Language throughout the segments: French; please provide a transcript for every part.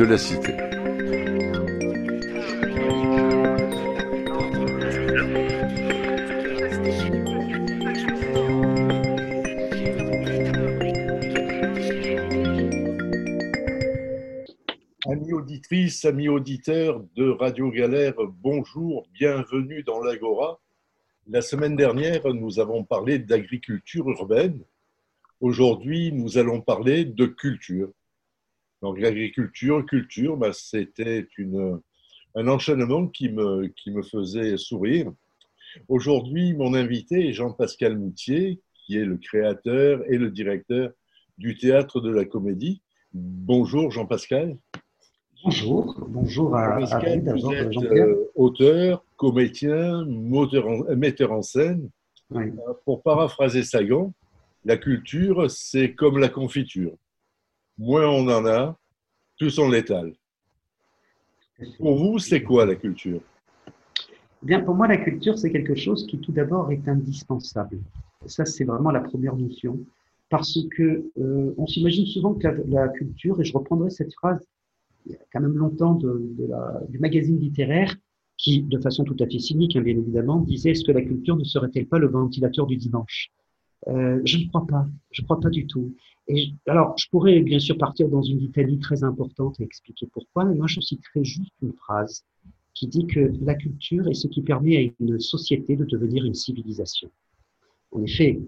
de la cité. Amis auditrices, amis auditeurs de Radio Galère, bonjour, bienvenue dans l'Agora. La semaine dernière, nous avons parlé d'agriculture urbaine. Aujourd'hui, nous allons parler de culture. Donc l'agriculture, culture, bah, c'était un enchaînement qui me, qui me faisait sourire. Aujourd'hui, mon invité est Jean-Pascal Moutier, qui est le créateur et le directeur du Théâtre de la Comédie. Bonjour Jean-Pascal. Bonjour, bonjour à, Pascal, vous êtes euh, auteur, comédien, metteur en scène. Euh, pour paraphraser Sagan, la culture, c'est comme la confiture moins on en a, plus on l'étale. Pour vous, c'est quoi la culture? Eh Bien, pour moi, la culture, c'est quelque chose qui, tout d'abord, est indispensable. Ça, c'est vraiment la première notion, parce que euh, on s'imagine souvent que la, culture, et je reprendrai cette phrase il y a quand même longtemps du magazine littéraire, qui, de façon tout à fait cynique, hein, bien évidemment, disait est-ce que la culture ne serait-elle pas le ventilateur du dimanche? Euh, Je ne crois pas, je ne crois pas du tout alors, je pourrais bien sûr partir dans une litanie très importante et expliquer pourquoi, mais moi je citerai juste une phrase qui dit que la culture est ce qui permet à une société de devenir une civilisation. En effet,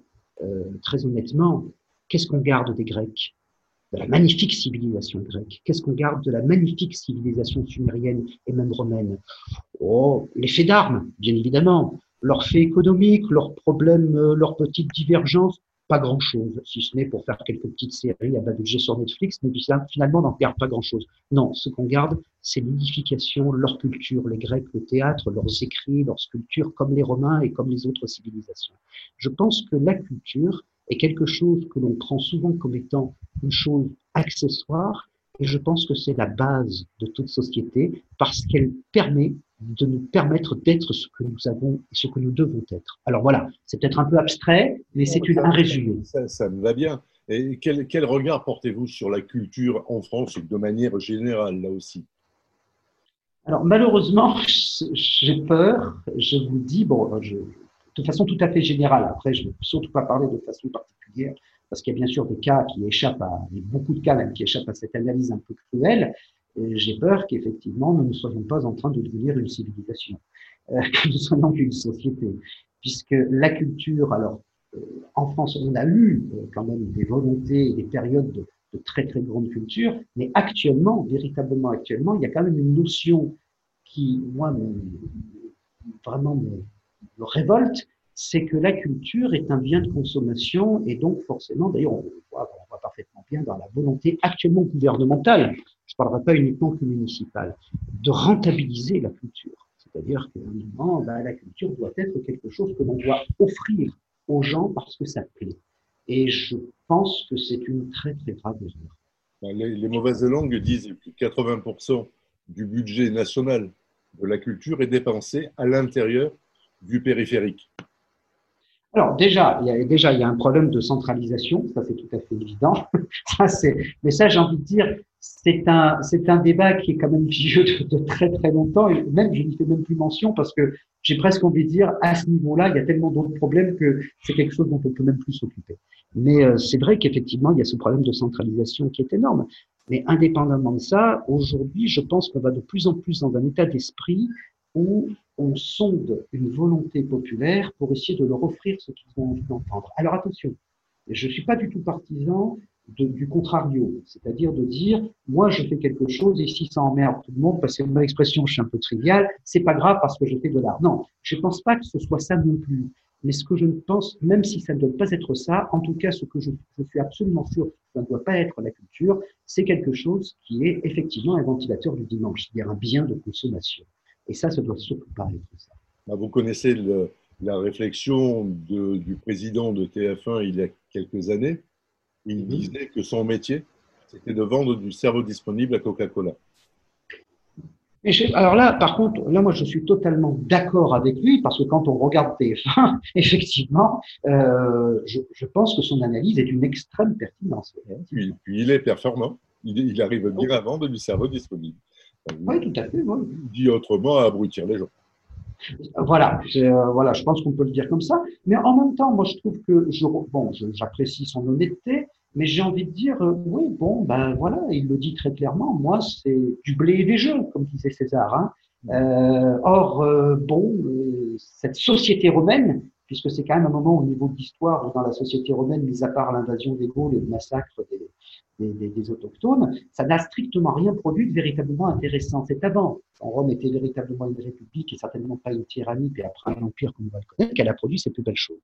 euh, très honnêtement, qu'est-ce qu'on garde des Grecs? De la magnifique civilisation grecque. Qu'est-ce qu'on garde de la magnifique civilisation sumérienne et même romaine? Oh, les faits d'armes, bien évidemment. Leurs faits économiques, leurs problèmes, euh, leurs petites divergences, pas grand-chose, si ce n'est pour faire quelques petites séries à bas budget sur Netflix, mais finalement, on n'en garde pas grand-chose. Non, ce qu'on garde, c'est l'édification, leur culture, les Grecs, le théâtre, leurs écrits, leurs sculptures, comme les Romains et comme les autres civilisations. Je pense que la culture est quelque chose que l'on prend souvent comme étant une chose accessoire, et je pense que c'est la base de toute société parce qu'elle permet de nous permettre d'être ce que nous avons et ce que nous devons être. Alors voilà, c'est peut-être un peu abstrait, mais c'est un résumé. Ça, me va bien. Et quel, quel regard portez-vous sur la culture en France de manière générale, là aussi? Alors malheureusement, j'ai peur, je vous dis, bon, de façon tout à fait générale, après je ne vais surtout pas parler de façon particulière, parce qu'il y a bien sûr des cas qui échappent à, il y a beaucoup de cas même qui échappent à cette analyse un peu cruelle, j'ai peur qu'effectivement, nous ne soyons pas en train de devenir une civilisation, euh, que nous soyons une société. Puisque la culture, alors, euh, en France, on a eu euh, quand même des volontés des périodes de, très très grande culture, mais actuellement, véritablement actuellement, il y a quand même une notion qui, moi, vraiment me, me révolte, c'est que la culture est un bien de consommation et donc forcément, d'ailleurs, on on voit parfaitement bien dans la volonté actuellement gouvernementale je ne parlerai pas uniquement que municipal, de rentabiliser la culture. C'est-à-dire qu'à un moment, ben, la culture doit être quelque chose que l'on doit offrir aux gens parce que ça plaît. Et je pense que c'est une très très grave erreur. Ben, les, les, mauvaises langues disent que 80% du budget national de la culture est dépensé à l'intérieur du périphérique. Alors déjà, il y a déjà il y a un problème de centralisation, ça c'est tout à fait évident. ça c'est, mais ça j'ai envie de dire, c'est un c'est un débat qui est quand même vieux de, très très longtemps et même je n'y fais même plus mention parce que j'ai presque envie de dire à ce niveau-là il y a tellement d'autres problèmes que c'est quelque chose dont on peut même plus s'occuper. Mais euh, c'est vrai qu'effectivement il y a ce problème de centralisation qui est énorme. Mais indépendamment de ça, aujourd'hui je pense qu'on va de plus en plus dans un état d'esprit où on sonde une volonté populaire pour essayer de leur offrir ce qu'ils ont envie d'entendre. Alors attention, je ne suis pas du tout partisan du contrario, c'est-à-dire de dire, moi je fais quelque chose et si ça emmerde tout le monde, parce que mon expression, je suis un peu triviale, c'est pas grave parce que je fais de l'art. Non, je ne pense pas que ce soit ça non plus. mais ce que je pense, même si ça ne doit pas être ça, en tout cas, ce que je, suis absolument sûr que ça ne doit pas être la culture, c'est quelque chose qui est effectivement un ventilateur du dimanche, c'est-à-dire un bien de consommation. Et ça, ça doit surtout pas être ça. Bah, vous connaissez la réflexion du président de TF1 il y a quelques années. Il mhm. disait que son métier, c'était de vendre du cerveau disponible à Coca-Cola alors là, par contre, là, moi, je suis totalement d'accord avec lui parce que quand on regarde TF1, effectivement, euh, je, je, pense que son analyse est d'une extrême pertinence. Puis, puis, il est performant. Il, il arrive bien à vendre du cerveau disponible. Oui, tout à fait. Dit autrement, abrutir les gens. Voilà, euh, voilà, je pense qu'on peut le dire comme ça. Mais en même temps, moi, je trouve que je, bon, j'apprécie son honnêteté, mais j'ai envie de dire, euh, oui, bon, ben voilà, il le dit très clairement. Moi, c'est du blé et des jeux, comme disait César. Hein. Euh, or, bon, cette société romaine, puisque c'est quand même un moment au niveau de l'histoire dans la société romaine, mis à part l'invasion des Gaules et le massacre des, des, autochtones, ça n'a strictement rien produit de véritablement intéressant. C'est avant, quand Rome était véritablement une république et certainement pas une tyrannie, puis après un empire comme on va le connaître, qu'elle a produit ces plus belles choses.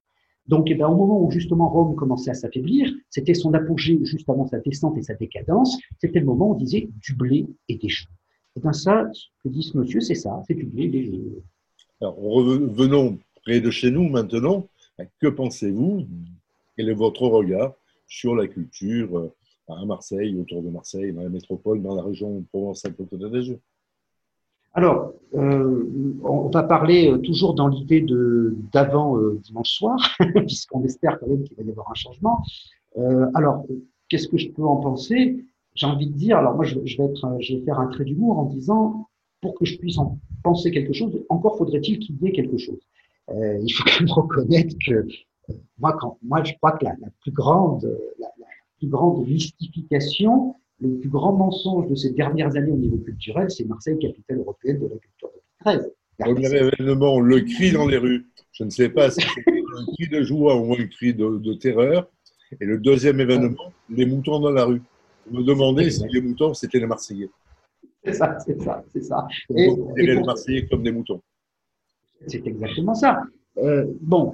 Donc, eh ben, au moment où justement Rome commençait à s'affaiblir, c'était son apogée juste avant sa descente et sa décadence, c'était le moment où on disait du blé et des jeux. Et bien ça, ce que dit ce monsieur, c'est ça, c'est du blé et des jeux. Alors, revenons près de chez nous maintenant. Que pensez-vous? Quel est votre regard sur la culture euh, à Marseille, autour de Marseille, dans la métropole, dans la région Provence-Alpes-Côte d'Azur alors, euh, on va parler euh, toujours dans l'idée d'avant euh, dimanche soir, puisqu'on espère quand même qu'il va y avoir un changement. alors, qu'est-ce que je peux en penser? J'ai envie de dire, alors moi, je, vais faire un trait d'humour en disant, pour que je puisse en penser quelque chose, encore faudrait-il qu'il y ait quelque chose. il faut quand même reconnaître que moi, moi, je crois que la, plus grande, la plus grande mystification, le plus grand mensonge de ces dernières années au niveau culturel, c'est Marseille, capitale européenne de la culture 2013. Premier événement, le cri dans les rues. Je ne sais pas si c'est un cri de joie ou un cri de, terreur. Et le deuxième événement, les moutons dans la rue. Vous me demandez si les moutons, c'était les Marseillais. C'est ça, c'est ça, c'est ça. Et, et les Marseillais comme des moutons. C'est exactement ça. Euh, bon,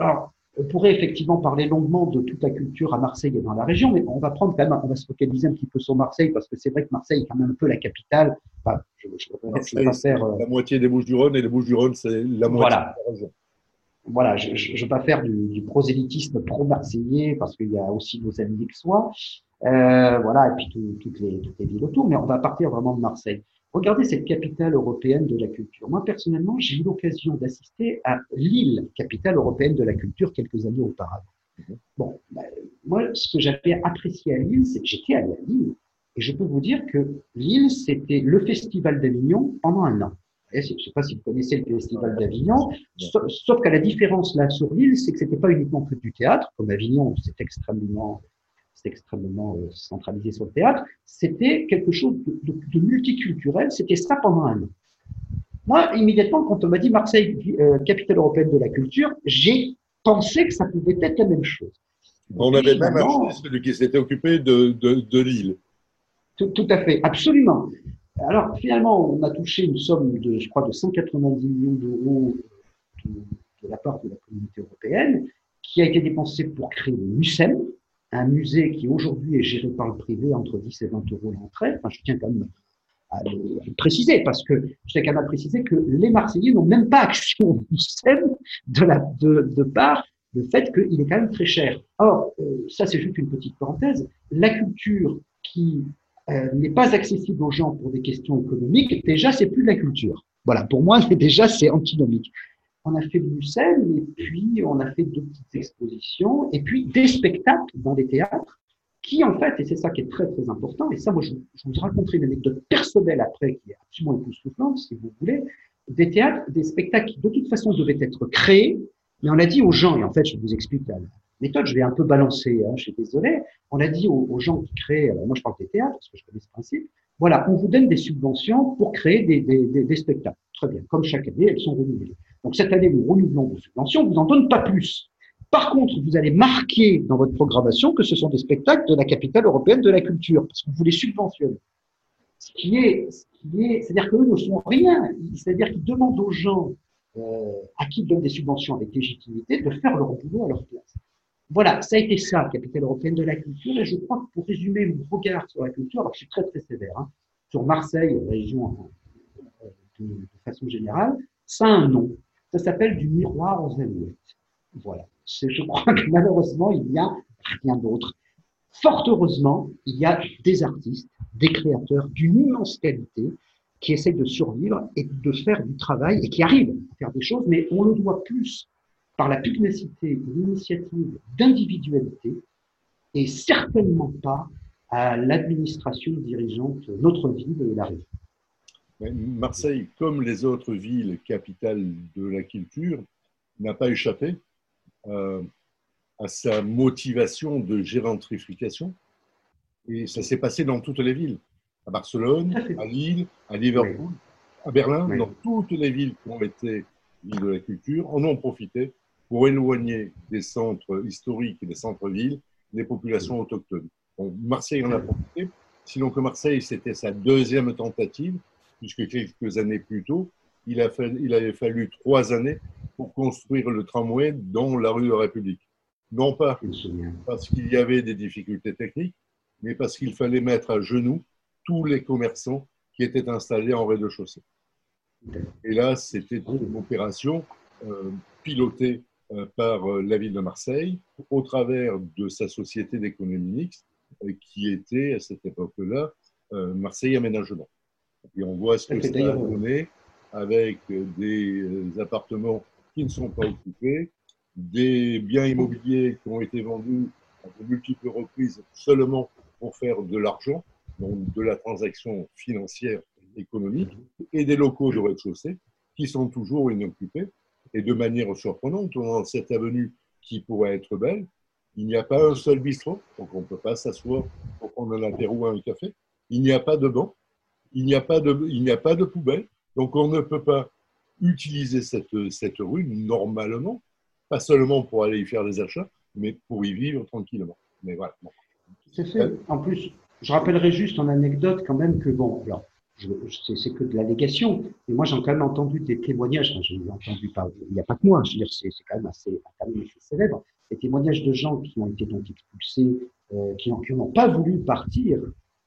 alors, on pourrait effectivement parler longuement de toute la culture à Marseille et dans la région, mais on va prendre quand même, on va se focaliser un petit peu sur Marseille parce que c'est vrai que Marseille est quand même un peu la capitale. Enfin, je, je, faire, euh, la moitié des Bouches-du-Rhône et les Bouches-du-Rhône, c'est la moitié voilà. de la région. Voilà, je ne vais pas faire du, du prosélytisme pro-marseillais parce qu'il y a aussi nos amis aixois, euh, voilà, et puis toutes, les, toutes les villes autour, mais on va partir vraiment de Marseille. Regardez cette capitale européenne de la culture. Moi, personnellement, j'ai eu l'occasion d'assister à Lille, capitale européenne de la culture, quelques années auparavant. Mhm. Bon, ben, moi, ce que j'avais apprécié à Lille, c'est que j'étais allé à Lille, et je peux vous dire que Lille, c'était le festival d'Avignon pendant un an. Je ne sais pas si vous connaissez le festival d'Avignon, sauf, sauf qu'à la différence là sur Lille, c'est que c'était pas uniquement que du théâtre, comme Avignon, c'est extrêmement extrêmement euh, centralisé sur le théâtre, c'était quelque chose de, multiculturel, c'était ça pendant un an. Moi, immédiatement, quand on m'a dit Marseille, euh, capitale européenne de la culture, j'ai pensé que ça pouvait être la même chose. On avait même un celui qui s'était occupé de, de, l'île. Tout, à fait, absolument. Alors finalement, on a touché une somme de, je crois, de 190 millions d'euros de, de, la part de la communauté européenne, qui a été dépensée pour créer le MUSEM, un musée qui aujourd'hui est géré par le privé entre 10 et 20 euros l'entrée. Je tiens quand même à le, préciser parce que je tiens quand même à préciser que les Marseillais n'ont même pas action au musée de, la, de, de part le fait qu'il est quand même très cher. Or, euh, ça c'est juste une petite parenthèse, la culture qui euh, n'est pas accessible aux gens pour des questions économiques, déjà c'est plus de la culture. Voilà, pour moi déjà c'est antinomique on a fait scène, et puis on a fait deux petites expositions, et puis des spectacles dans les théâtres, qui en fait, et c'est ça qui est très très important, et ça moi je, vous raconterai une anecdote personnelle après qui est absolument époustouflante, si vous voulez, des théâtres, des spectacles qui de toute façon devaient être créés, mais on a dit aux gens, et en fait je vous explique la méthode, je vais un peu balancer, hein, je suis désolé, on a dit aux, gens qui créent, alors moi je parle des théâtres, parce que je connais ce principe, voilà, on vous donne des subventions pour créer des, des, des spectacles. Très bien, comme chaque année, elles sont renouvelées. Donc cette année, nous renouvelons vos subventions, on vous en donne pas plus. Par contre, vous allez marquer dans votre programmation que ce sont des spectacles de la capitale européenne de la culture, parce que vous les subventionnez. Ce qui est, ce qui est, c'est-à-dire qu'eux ne font rien. C'est-à-dire qu'ils demandent aux gens à qui ils donnent des subventions avec légitimité, de faire leur boulot à leur place. Voilà, ça a été ça, capitale européenne de la culture, et je crois que pour résumer mon regard sur la culture, alors je suis très très sévère, hein, sur Marseille, région de, de, façon générale, ça a un nom. Ça s'appelle du miroir aux alouettes. Voilà. Je crois que malheureusement, il n'y a rien d'autre. Fort heureusement, il y a des artistes, des créateurs d'une immense qualité qui essayent de survivre et de faire du travail et qui arrivent à faire des choses, mais on le doit plus par la pugnacité, l'initiative d'individualité et certainement pas à l'administration dirigeante notre ville et la région. Marseille, comme les autres villes capitales de la culture, n'a pas échappé euh, à sa motivation de gérantrification. Et ça s'est passé dans toutes les villes. À Barcelone, à Lille, à Liverpool, à Berlin, dans toutes les villes qui ont été villes de la culture, en ont profité pour éloigner des centres historiques et des centres-villes les populations autochtones. Marseille en a profité, sinon que Marseille, c'était sa deuxième tentative, puisque quelques années plus tôt, il, a il avait fallu trois années pour construire le tramway dans la rue de la République. Non pas parce qu'il y avait des difficultés techniques, mais parce qu'il fallait mettre à genoux tous les commerçants qui étaient installés en rez-de-chaussée. Et là, c'était une opération euh, pilotée euh, par euh, la ville de Marseille au travers de sa société d'économie mixte qui était à cette époque-là Marseille Aménagement. Et on voit ce que ça a donné avec des appartements qui ne sont pas occupés, des biens immobiliers qui ont été vendus à de multiples reprises seulement pour faire de l'argent, donc de la transaction financière économique, et des locaux de rez-de-chaussée qui sont toujours inoccupés. Et de manière surprenante, dans cette avenue qui pourrait être belle, il n'y a pas un seul bistrot, donc on ne peut pas s'asseoir pour prendre un apéro ou un café. Il n'y a pas de banc, il n'y a pas de, il a pas de poubelle, donc on ne peut pas utiliser cette, cette rue normalement, pas seulement pour aller y faire des achats, mais pour y vivre tranquillement. Mais voilà. C'est fait. En plus, je rappellerai juste en anecdote quand même que, bon, alors, c'est que de l'allégation, mais moi j'ai quand même entendu des témoignages, je n'ai entendu pas, il n'y a pas que moi, je c'est quand même assez, assez célèbre, des témoignages de gens qui ont été donc expulsés, euh, qui n'ont pas voulu partir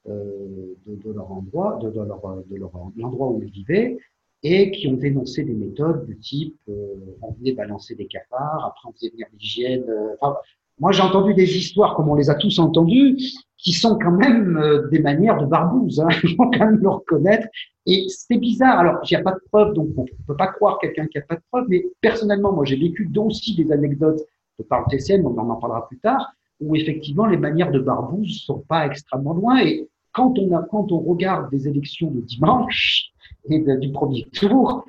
de, de, leur endroit, de, de leur, de leur, l'endroit où ils vivaient, et qui ont dénoncé des méthodes du type euh, on venait balancer des cafards, après on faisait venir l'hygiène. Euh, enfin, moi j'ai entendu des histoires, comme on les a tous entendues, qui sont quand même euh, des manières de barbouze, hein, il faut quand même le reconnaître. Et c'est bizarre, alors il n'y a pas de preuve, donc on ne peut pas croire quelqu'un qui n'a pas de preuve, mais personnellement, moi j'ai vécu aussi des anecdotes de par le TCM, on en parlera plus tard, où effectivement les manières de barbouze sont pas extrêmement loin. Et quand on, a, quand on regarde des élections de dimanche, et du premier tour,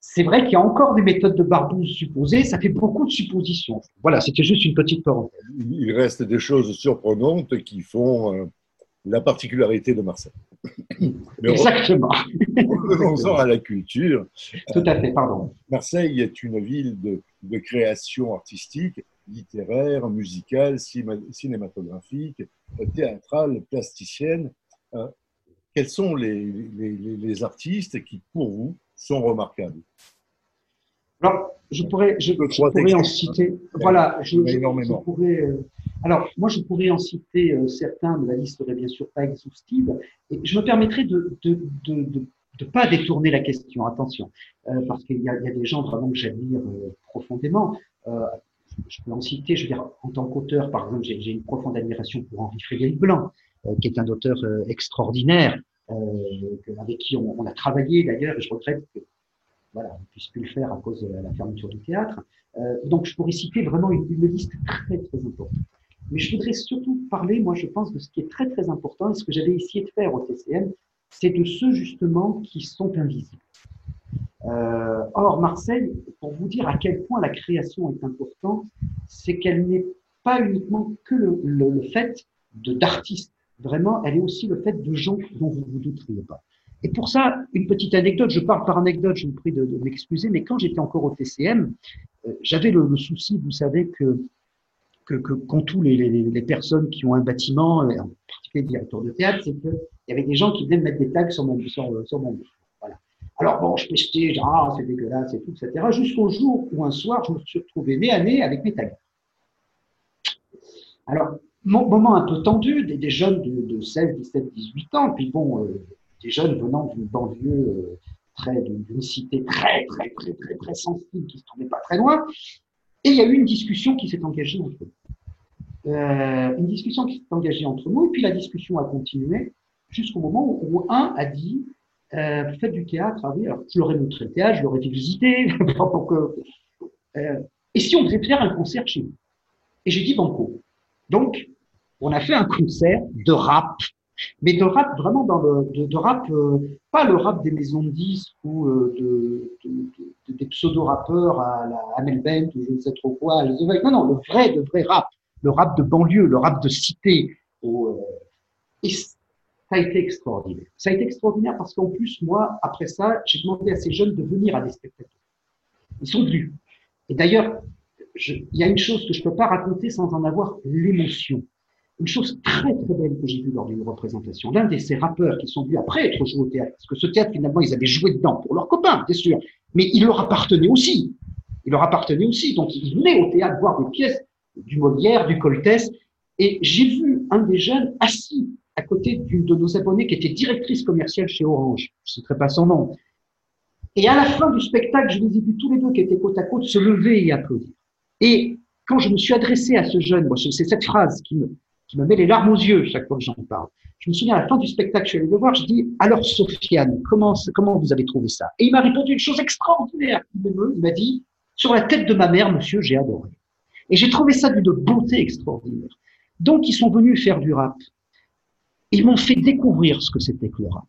c'est vrai qu'il y a encore des méthodes de barbouze supposées, ça fait beaucoup de suppositions. Voilà, c'était juste une petite parenthèse. Il reste des choses surprenantes qui font euh, la particularité de Marseille. Exactement. Revenons-en à la culture. Tout à fait, pardon. Marseille est une ville de, de création artistique, littéraire, musicale, cinématographique, théâtrale, plasticienne. Euh, quels sont les, les, artistes qui, pour vous, sont remarquables? Alors, je pourrais, je, pourrais en citer. Voilà, je, énormément. pourrais, euh, alors, moi, je pourrais en citer euh, certains, mais la liste serait bien sûr pas exhaustive. Et je me permettrai de ne de, de, pas détourner la question, attention, euh, parce qu'il y, y, a des gens vraiment que j'admire profondément. je peux en citer, je veux dire, en tant qu'auteur, par exemple, j'ai une profonde admiration pour Henri Frédéric Blanc. Euh, qui est un auteur euh, extraordinaire, euh, avec qui on, a travaillé d'ailleurs, et je regrette que voilà, on ne puisse plus le faire à cause de la, fermeture du théâtre. Donc, je pourrais citer vraiment une, une, liste très, très importante. Mais je voudrais surtout parler, moi, je pense, de ce qui est très, très important, et ce que j'avais essayé de faire au TCM, c'est de ceux, justement, qui sont invisibles. Or, Marseille, pour vous dire à quel point la création est importante, c'est qu'elle n'est pas uniquement que le fait d'artistes Vraiment, elle est aussi le fait de gens dont vous vous douteriez pas. Et pour ça, une petite anecdote, je parle par anecdote, je vous prie de, m'excuser, mais quand j'étais encore au TCM, euh, j'avais le, souci, vous savez, que, que, que quand tous les, les, les, personnes qui ont un bâtiment, en particulier le directeur de théâtre, c'est qu'il y avait des gens qui venaient me mettre des tags sur mon, sur, sur mon Voilà. Alors bon, je pestais, ah, c'est dégueulasse et tout, etc. Jusqu'au jour où un soir, je me suis retrouvé nez à nez avec Metallica. Alors, moment un peu tendu, des, jeunes de, 16, 17, 18 ans, puis bon, euh, des jeunes venant d'une banlieue euh, très, d'une cité très, très, très, très, très sensible qui se trouvait pas très loin. Et il y a eu une discussion qui s'est engagée entre nous. Euh, une discussion qui s'est engagée entre nous, et puis la discussion a continué jusqu'au moment où un a dit euh, Vous faites du théâtre Ah oui, alors je leur ai montré le théâtre, je leur ai fait visiter. euh, et si on devait faire un concert chez nous Et j'ai dit Banco. Donc, on a fait un concert de rap, mais de rap vraiment dans le de, rap, euh, pas le rap des maisons de disques ou euh, de, des pseudo-rappeurs à la Amel ou je ne sais trop quoi. Non, non, le vrai, de vrai rap, le rap de banlieue, le rap de cité. Euh, et ça a été extraordinaire. Ça a été extraordinaire parce qu'en plus, moi, après ça, j'ai demandé à ces jeunes de venir à des spectacles. Ils sont venus. Et d'ailleurs, il y a une chose que je ne peux pas raconter sans en avoir l'émotion. Une chose très très belle que j'ai vue lors d'une représentation. L'un de ces rappeurs qui sont venus après être joués au théâtre, parce que ce théâtre finalement ils avaient joué dedans pour leurs copains, bien sûr, mais il leur appartenait aussi. Il leur appartenait aussi. Donc ils venaient au théâtre voir des pièces du Molière, du Coltès, et j'ai vu un des jeunes assis à côté d'une de nos abonnés qui était directrice commerciale chez Orange. Je ne citerai pas son nom. Et à la fin du spectacle, je les ai vus tous les deux qui étaient côte à côte se lever et applaudir. Et quand je me suis adressé à ce jeune, moi, c'est cette phrase qui me, qui me met les larmes aux yeux chaque fois que j'en parle. Je me souviens à la fin du spectacle, je suis allé le voir, je dis alors Sofiane, comment, comment vous avez trouvé ça? Et il m'a répondu une chose extraordinaire. Il m'a dit sur la tête de ma mère, monsieur, j'ai adoré. Et j'ai trouvé ça d'une beauté extraordinaire. Donc ils sont venus faire du rap. Ils m'ont fait découvrir ce que c'était que le rap.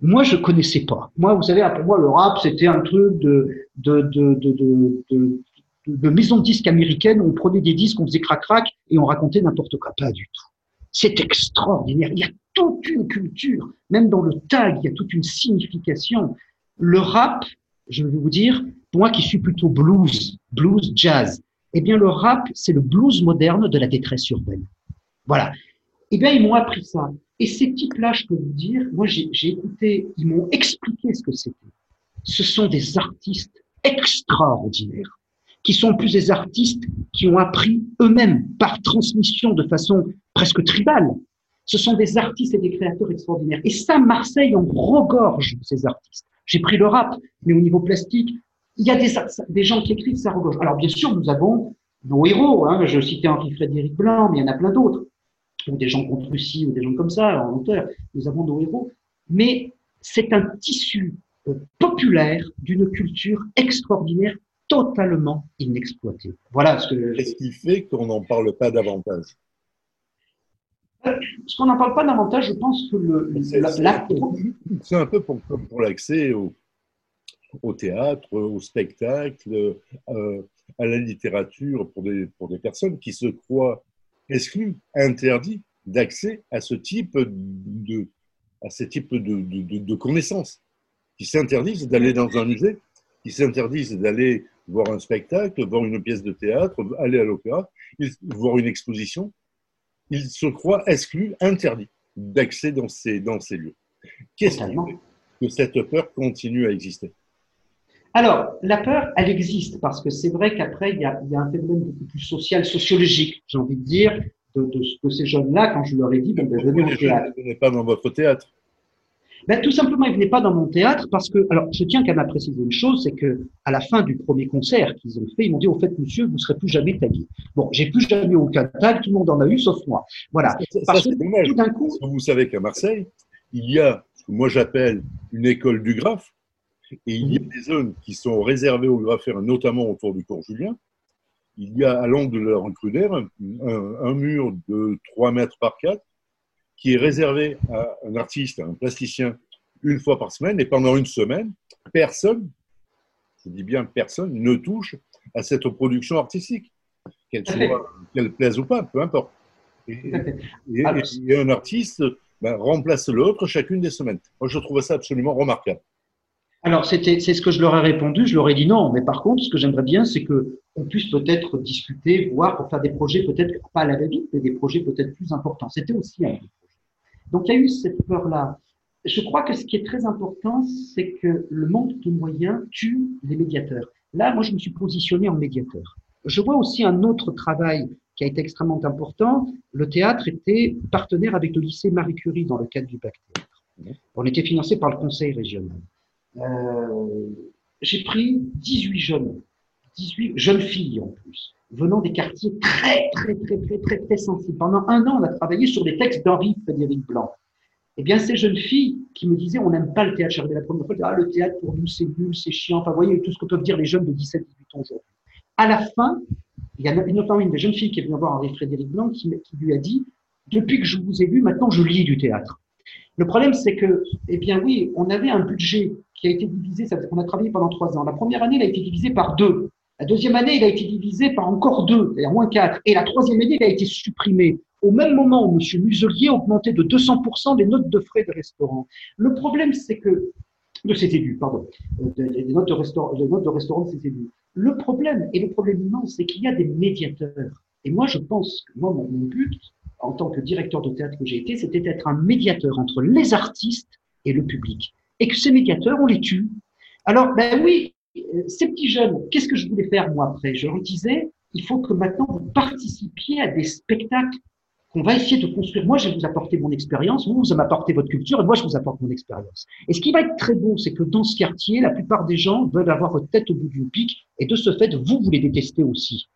Moi, je connaissais pas. Moi, vous savez, pour moi, le rap, c'était un truc de, de, de, de, de de maisons de disques américaines où on prenait des disques, on faisait crac-crac et on racontait n'importe quoi. Pas du tout. C'est extraordinaire. Il y a toute une culture, même dans le tag, il y a toute une signification. Le rap, je vais vous dire, moi qui suis plutôt blues, blues, jazz, eh bien le rap, c'est le blues moderne de la détresse urbaine. Voilà. Eh bien, ils m'ont appris ça. Et ces types-là, je peux vous dire, moi j'ai écouté, ils m'ont expliqué ce que c'était. Ce sont des artistes extraordinaires qui sont plus des artistes qui ont appris eux-mêmes par transmission de façon presque tribale. Ce sont des artistes et des créateurs extraordinaires. Et ça, Marseille, on regorge ces artistes. J'ai pris le rap, mais au niveau plastique, il y a des, des gens qui écrivent, ça regorge. Alors bien sûr, nous avons nos héros. Hein. Je citais Henri-Frédéric Blanc, mais il y en a plein d'autres. Ou des gens contre Russie, ou des gens comme ça, en auteur. Nous avons nos héros. Mais c'est un tissu euh, populaire d'une culture extraordinaire totalement inexploité. Voilà ce que. Qu'est-ce qui fait qu'on n'en parle pas davantage? Euh, Ce qu'on n'en parle pas davantage, je pense que le. C'est un peu pour, pour l'accès au, au, théâtre, au spectacle, euh, à la littérature pour des, pour des personnes qui se croient exclues, interdites d'accès à ce type de, à ce type de, de, de connaissances, qui s'interdisent d'aller dans un musée, qui s'interdisent d'aller voir un spectacle, voir une pièce de théâtre, aller à l'opéra, voir une exposition. Ils se croient exclus, interdits d'accès dans ces, dans ces lieux. Qu'est-ce qui fait que cette peur continue à exister? Alors, la peur, elle existe parce que c'est vrai qu'après, il y, a, un phénomène beaucoup plus social, sociologique, j'ai envie de dire, de, ces jeunes-là, quand je leur ai dit, ben, venez au théâtre. Vous n'êtes pas dans votre théâtre. Ben, tout simplement, il venait pas dans mon théâtre parce que, alors, je tiens qu'à préciser une chose, c'est que à la fin du premier concert qu'ils ont fait, ils m'ont dit, au fait, monsieur, vous serez plus jamais tagué. Bon, j'ai plus jamais aucun tag, tout le monde en a eu, sauf moi. Voilà. parce que tout d'un coup. vous savez qu'à Marseille, il y a ce que moi j'appelle une école du graphe, et il y a mhm. des zones qui sont réservées aux grapheurs, notamment autour du cours Julien. Il y a à l'angle de la rue Cruder un, un, mur de 3 mètres par 4 qui est réservé à un artiste, un plasticien, une fois par semaine, et pendant une semaine, personne, je dis bien personne, ne touche à cette production artistique, qu'elle plaise ou pas, peu importe. Et, un artiste ben, remplace l'autre chacune des semaines. Moi, je trouve ça absolument remarquable. Alors, c'est ce que je leur ai répondu. Je leur ai dit non. Mais par contre, ce que j'aimerais bien, c'est qu'on puisse peut-être discuter, voir pour faire des projets peut-être pas à la va mais des projets peut-être plus importants. C'était aussi un donc il y a eu cette peur-là. je crois que ce qui est très important, c'est que le manque de moyens tue les médiateurs. Là, moi, je me suis positionné en médiateur. Je vois aussi un autre travail qui a été extrêmement important. Le théâtre était partenaire avec le lycée Marie Curie dans le cadre du bac théâtre. On était financé par le conseil régional. Euh, J'ai pris 18 jeunes, 18 jeunes filles en plus, venant des quartiers très, très, très, très, très, très sensibles. Pendant un an, on a travaillé sur des textes d'Henri Frédéric Blanc. Eh bien, ces jeunes filles qui me disaient, on n'aime pas le théâtre, j'arrivais la première fois, ah, le théâtre pour nous, c'est nul, c'est chiant. Enfin, vous voyez, tout ce que peuvent dire les jeunes de 17, 18 ans aujourd'hui. À la fin, il y a notamment une des jeunes filles qui est venue voir Henri Frédéric Blanc qui, qui lui a dit, depuis que je vous ai vu, maintenant je lis du théâtre. Le problème, c'est que, eh bien oui, on avait un budget qui a été divisé, on a travaillé pendant trois ans. La première année, il a été divisé par deux. La deuxième année, il a été divisé par encore deux, c'est-à-dire moins quatre. Et la troisième année, il a été supprimé au même moment où M. Muselier augmentait de 200% les notes de frais de restaurant. Le problème, c'est que, de cet élu, pardon, les notes de restaurant, les notes de restaurant de cet élu. Le problème, et le problème immense, c'est qu'il y a des médiateurs. Et moi, je pense que moi, mon but, en tant que directeur de théâtre que j'ai été, c'était d'être un médiateur entre les artistes et le public. Et que ces médiateurs, on les tue. Alors, ben oui, ces petits jeunes, qu'est-ce que je voulais faire moi après? Je leur disais, il faut que maintenant vous participiez à des spectacles qu'on va essayer de construire. Moi, je vais vous apporter mon expérience, vous, vous m'apportez votre culture, et moi, je vous apporte mon expérience. Et ce qui va être très beau, c'est que dans ce quartier, la plupart des gens veulent avoir votre tête au bout d'une pique, et de ce fait, vous, vous les détestez aussi.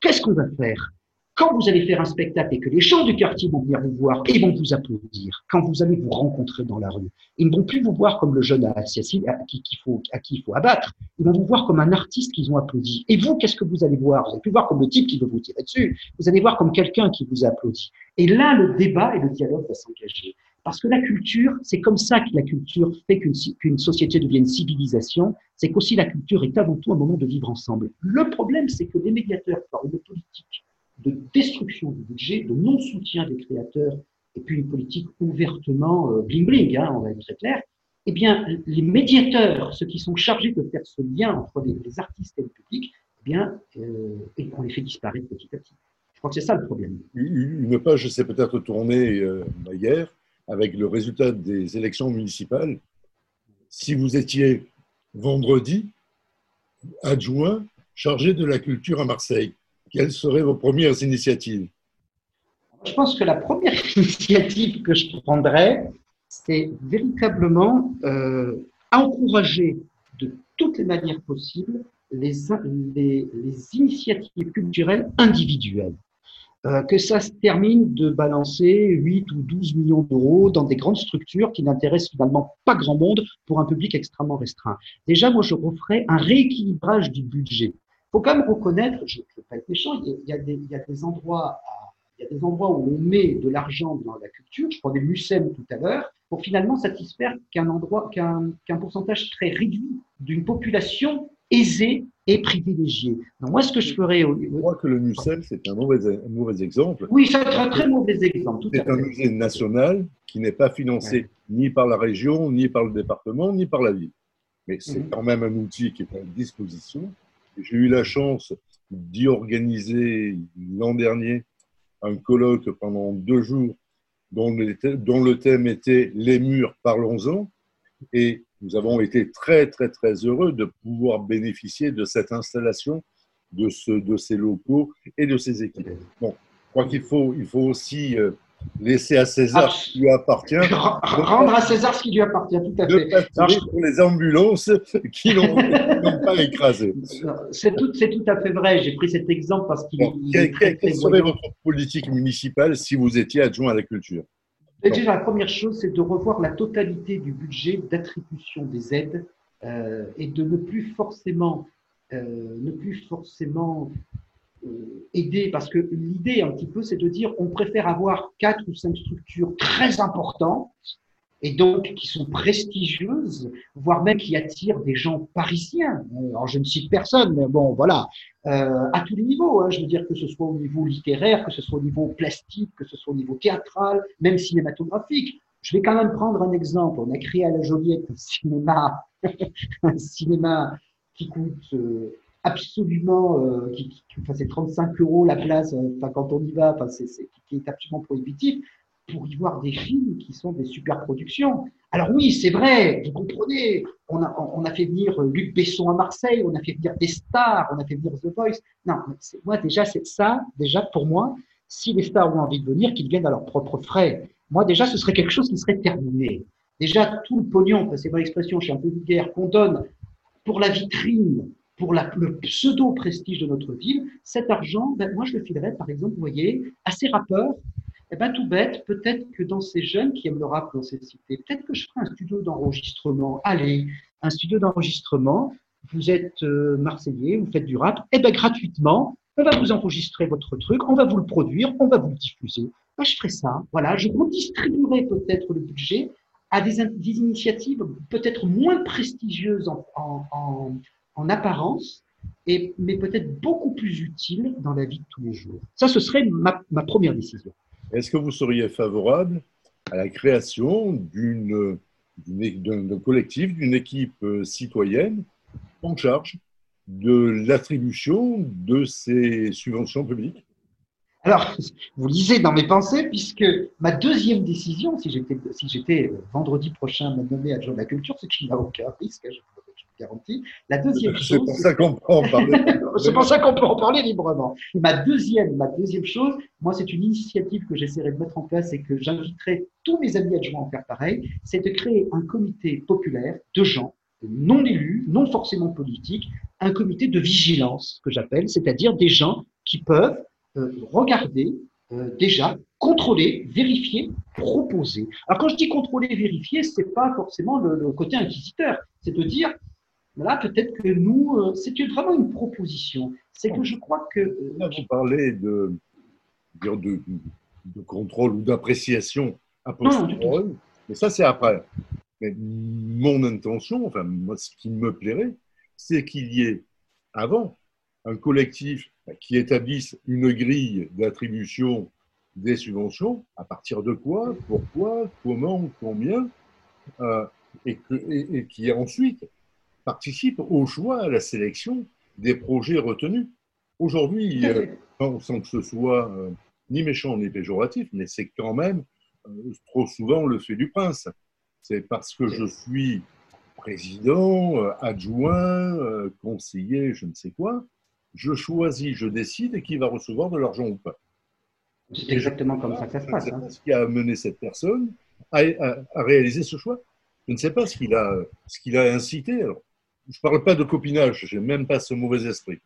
Qu'est-ce qu'on va faire? Quand vous allez faire un spectacle et que les gens du quartier vont venir vous voir et vont vous applaudir, quand vous allez vous rencontrer dans la rue, ils ne vont plus vous voir comme le jeune à qui, faut, à qui il faut abattre. Ils vont vous voir comme un artiste qu'ils ont applaudi. Et vous, qu'est-ce que vous allez voir? Vous allez plus voir comme le type qui veut vous tirer dessus. Vous allez voir comme quelqu'un qui vous a applaudi. Et là, le débat et le dialogue va s'engager. Parce que la culture, c'est comme ça que la culture fait qu'une société devienne civilisation, c'est qu'aussi la culture est avant tout un moment de vivre ensemble. Le problème, c'est que les médiateurs par une politique de destruction du budget, de non-soutien des créateurs, et puis une politique ouvertement euh, bling-bling, hein, on va être très clair, eh bien, les médiateurs, ceux qui sont chargés de faire ce lien entre les, artistes et le public, eh bien, euh, on les fait disparaître petit à petit. Je crois que c'est ça le problème. Une page s'est peut-être tournée euh, hier avec le résultat des élections municipales. Si vous étiez vendredi adjoint chargé de la culture à Marseille, quelles seraient vos premières initiatives Je pense que la première initiative que je prendrais, c'est véritablement euh, encourager de toutes les manières possibles les, initiatives culturelles individuelles. Euh, que ça se termine de balancer 8 ou 12 millions d'euros dans des grandes structures qui n'intéressent finalement pas grand monde pour un public extrêmement restreint. Déjà, moi, je referais un rééquilibrage du budget faut quand même reconnaître, je ne veux pas être méchant, il y a, des, il y a des endroits il y a des endroits où on met de l'argent dans la culture, je prenais Mucem tout à l'heure, pour finalement satisfaire qu'un endroit, qu'un pourcentage très réduit d'une population aisée et privilégiée. Donc moi, ce que je ferais Je crois que le Mucem, c'est un mauvais, un mauvais exemple. Oui, c'est un très mauvais exemple. C'est un musée national qui n'est pas financé ni par la région, ni par le département, ni par la ville. Mais c'est mhm. quand même un outil qui est à disposition j'ai eu la chance d'y organiser l'an dernier un colloque pendant deux jours dont le, thème était Les murs, parlons-en. Et nous avons été très, très, très heureux de pouvoir bénéficier de cette installation, de, ce, de ces locaux et de ces équipes. Bon, je crois qu'il faut, il faut aussi euh, laisser à César ce qui lui appartient. Rendre à César ce qui lui appartient, tout à fait. pour les ambulances qui n'ont pas écrasé. C'est tout, tout, à fait vrai. J'ai pris cet exemple parce qu'il est Quelle serait votre politique municipale si vous étiez adjoint à la culture? Déjà, la première chose, c'est de revoir la totalité du budget d'attribution des aides euh, et de ne plus forcément, euh, ne plus forcément aider, parce que l'idée un petit peu, c'est de dire on préfère avoir quatre ou cinq structures très importantes et donc qui sont prestigieuses, voire même qui attirent des gens parisiens. Alors je ne cite personne, mais bon voilà, euh, à tous les niveaux. Hein, je veux dire que ce soit au niveau littéraire, que ce soit au niveau plastique, que ce soit au niveau théâtral, même cinématographique. Je vais quand même prendre un exemple. On a créé à la Joliette un cinéma, cinéma qui coûte euh, absolument, euh, qui, enfin, c'est 35 euros la place, euh, quand on y va, c'est, qui est absolument prohibitif. pour y voir des films qui sont des super productions. Alors oui, c'est vrai, vous comprenez, on a, fait venir Luc Besson à Marseille, on a fait venir des stars, on a fait venir The Voice. Non, moi déjà, c'est ça, déjà pour moi, si les stars ont envie de venir, qu'ils viennent à leurs propres frais. Moi déjà, ce serait quelque chose qui serait terminé. Déjà, tout le pognon, c'est pas l'expression, je suis un peu vulgaire, qu'on donne pour la vitrine, pour la, le pseudo-prestige de notre ville, cet argent, ben, moi je le filerais par exemple, vous voyez, à ces rappeurs eh bien, tout bête, peut-être que dans ces jeunes qui aiment le rap dans cette cité, peut-être que je ferai un studio d'enregistrement. Allez, un studio d'enregistrement. Vous êtes euh, Marseillais, vous faites du rap, eh bien gratuitement, on va vous enregistrer votre truc, on va vous le produire, on va vous le diffuser. Ben, je ferai ça. Voilà, je redistribuerai peut-être le budget à des, initiatives peut-être moins prestigieuses en, en, en, apparence, et, mais peut-être beaucoup plus utiles dans la vie de tous les jours. Ça, ce serait ma, ma première décision. Est-ce que vous seriez favorable à la création d'une, d'un collectif, d'une équipe euh, citoyenne en charge de l'attribution de ces subventions publiques? Alors, vous lisez dans mes pensées, puisque ma deuxième décision, si j'étais, si j'étais vendredi prochain nommé adjoint de la culture, ce qui n'a aucun risque, je garantie. La deuxième chose. C'est pour ça qu'on peut en parler. c'est pour ça qu'on peut en parler librement. Ma deuxième, ma deuxième chose, moi, c'est une initiative que j'essaierai de mettre en place et que j'inviterai tous mes amis adjoints à faire pareil. C'est de créer un comité populaire de gens non élus, non forcément politiques, un comité de vigilance que j'appelle, c'est-à-dire des gens qui peuvent euh, regarder euh, déjà contrôler, vérifier, proposer. Alors quand je dis contrôler, vérifier, c'est pas forcément le, le, côté inquisiteur, c'est de dire Là, peut-être que nous, euh, c'est vraiment une proposition. C'est que je crois que. Euh, Là, vous parlez de, de, de contrôle ou d'appréciation a posteriori, mais ça, c'est après. Mais mon intention, enfin, moi, ce qui me plairait, c'est qu'il y ait avant un collectif qui établisse une grille d'attribution des subventions, à partir de quoi, pourquoi, comment, combien, euh, et, que, et, et qui ensuite participe au choix, à la sélection des projets retenus. Aujourd'hui, euh, sans que ce soit euh, ni méchant ni péjoratif, mais c'est quand même euh, trop souvent le fait du prince. C'est parce que je suis président, adjoint, conseiller, je ne sais quoi, je choisis, je décide qui va recevoir de l'argent ou pas. C'est exactement comme ça que ça se passe. Pas ce qui a amené cette personne à, à, réaliser ce choix. Je ne sais pas ce qu'il a, ce qu'il a incité. Alors, je ne parle pas de copinage, je n'ai même pas ce mauvais esprit.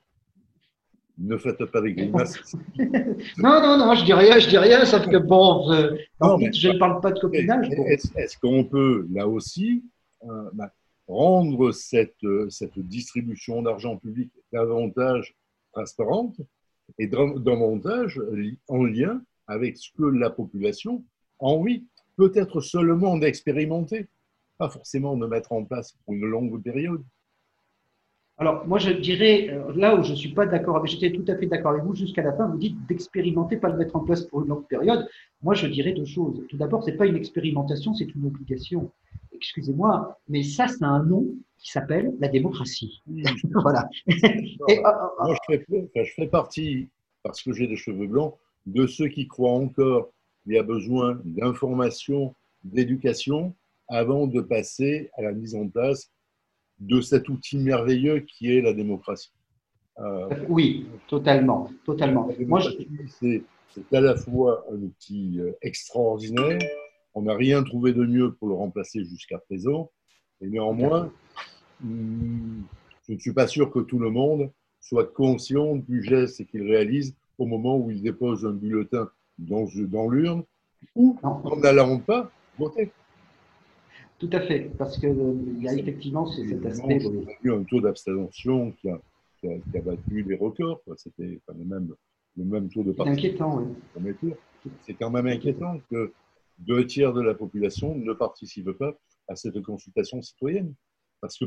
Ne faites pas des grimaces. non, non, non, je dis rien, je dis rien, sauf que bon, je ne parle pas de copinage. Est-ce qu'on peut, là aussi, euh, bah, rendre cette, cette distribution d'argent public davantage transparente et davantage en lien avec ce que la population a envie, peut-être seulement d'expérimenter, pas forcément de mettre en place pour une longue période. Alors, moi, je dirais, euh, là où je ne suis pas d'accord, j'étais tout à fait d'accord avec vous jusqu'à la fin, vous dites d'expérimenter, pas de mettre en place pour une longue période. Moi, je dirais deux choses. Tout d'abord, ce n'est pas une expérimentation, c'est une obligation. Excusez-moi, mais ça, c'est un nom qui s'appelle la démocratie. voilà. Et, euh, euh, moi, je fais, je fais partie, parce que j'ai des cheveux blancs, de ceux qui croient encore qu'il y a besoin d'information, d'éducation, avant de passer à la mise en place de cet outil merveilleux qui est la démocratie. Euh, oui, totalement, totalement. Moi, c'est à la fois un outil euh, extraordinaire. On n'a rien trouvé de mieux pour le remplacer jusqu'à présent. Et néanmoins, hmm, je ne suis pas sûr que tout le monde soit conscient du geste qu'il réalise au moment où il dépose un bulletin dans, dans l'urne ou en n'allant pas voter. Tout à fait, parce qu'il euh, y a effectivement cet aspect. On a eu un taux d'abstention qui a, qui, a, battu les records. C'était le même, le même taux de participation. C'est inquiétant, oui. C'est quand même inquiétant que deux tiers de la population ne participent pas à cette consultation citoyenne. Parce que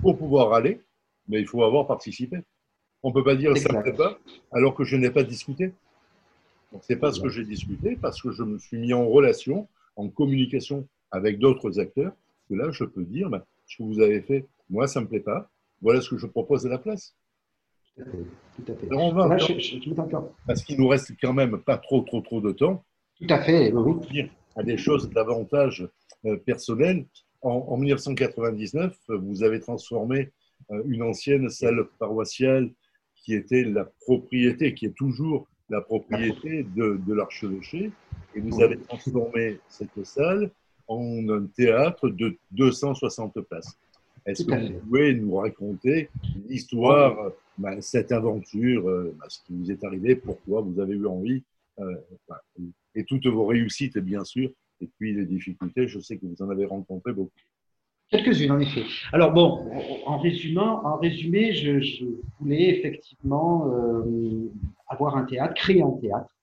pour pouvoir aller, mais il faut avoir participé. On ne peut pas dire ça ne fait pas alors que je n'ai pas discuté. Ce n'est pas ce que j'ai discuté parce que je me suis mis en relation, en communication avec d'autres acteurs, que là, je peux dire, bah, ce que vous avez fait, moi, ça ne me plaît pas, voilà ce que je propose à la place. Tout à fait. on va, parce qu'il nous reste quand même pas trop, trop, trop de temps. Tout à fait, oui. À des choses davantage euh, personnelles. En, 1999, vous avez transformé euh, une ancienne salle paroissiale qui était la propriété, qui est toujours la propriété de, de l'archevêché, et vous avez transformé cette salle en un théâtre de 260 places. Est-ce que vous pouvez nous raconter l'histoire, bah, cette aventure, euh, bah, ce qui vous est arrivé, pourquoi vous avez eu envie, euh, bah, et toutes vos réussites, bien sûr, et puis les difficultés, je sais que vous en avez rencontré beaucoup. Quelques-unes, en effet. Alors bon, en résumant, en résumé, je, voulais effectivement euh, avoir un théâtre, créer un théâtre.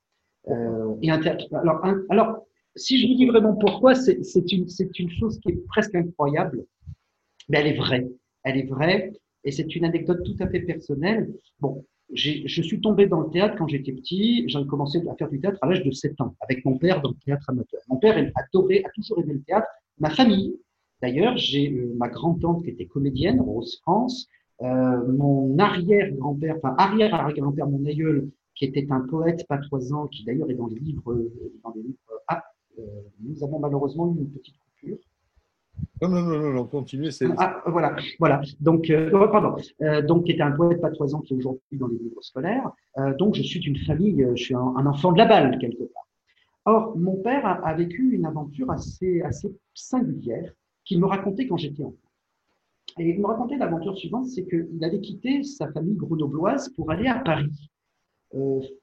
et un théâtre. Alors, alors, si je vous dis vraiment pourquoi, c'est une, chose qui est presque incroyable mais elle est vraie. Elle est vraie et c'est une anecdote tout à fait personnelle. Bon, je suis tombé dans le théâtre quand j'étais petit. J'ai commencé à faire du théâtre à l'âge de 7 ans avec mon père dans le théâtre amateur. Mon père a adoré, a toujours aimé le théâtre. Ma famille, d'ailleurs, j'ai euh, ma grand-tante qui était comédienne, Rose France, euh, mon arrière-grand-père, enfin arrière-arrière-grand-père, mon aïeul, qui était un poète patoisant, qui d'ailleurs est dans les livres, dans les livres. Euh, nous avons malheureusement eu une petite coupure. Non, non, non, non, continuez. Ah, voilà, voilà. Donc, euh, oh, pardon. Euh, donc, qui était un poète patoisant qui est aujourd'hui dans les livres scolaires. Euh, donc, je suis d'une famille, je suis un, enfant de la balle, quelque part. Or, mon père a, vécu une aventure assez, assez singulière qu'il me racontait quand j'étais enfant. Et il me racontait l'aventure suivante, c'est qu'il avait quitté sa famille grenobloise pour aller à Paris.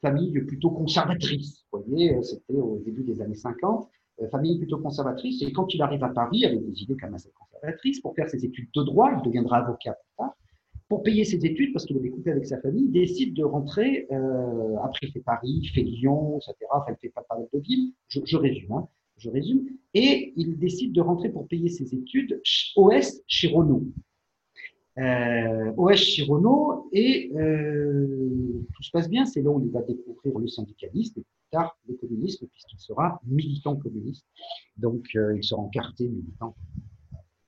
Famille plutôt conservatrice. Vous voyez, c'était au début des années 50. Euh, famille plutôt conservatrice, et quand il arrive à Paris, avec des idées quand même assez conservatrices, pour faire ses études de droit, il deviendra avocat plus tard, pour payer ses études, parce qu'il avait coupé avec sa famille, il décide de rentrer, euh, après il fait Paris, il fait Lyon, etc., enfin il fait pas mal de villes, je, résume, hein, je résume, et il décide de rentrer pour payer ses études OS chez Renault. Euh, OS chez et euh, tout se passe bien, c'est là où il va découvrir le syndicalisme, tard le communisme, puisqu'il sera militant communiste. Donc, euh, il sera encarté militant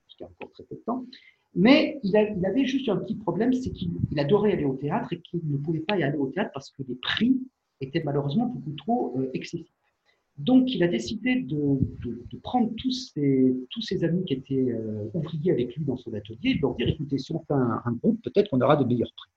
jusqu'à encore très peu de temps. Mais il, avait juste un petit problème, c'est qu'il adorait aller au théâtre et qu'il ne pouvait pas y aller au théâtre parce que les prix étaient malheureusement beaucoup trop euh, excessifs. Donc, il a décidé de, prendre tous ses, amis qui étaient euh, ouvriers avec lui dans son atelier de leur dire, écoutez, si on fait un, groupe, peut-être qu'on aura de meilleurs prix.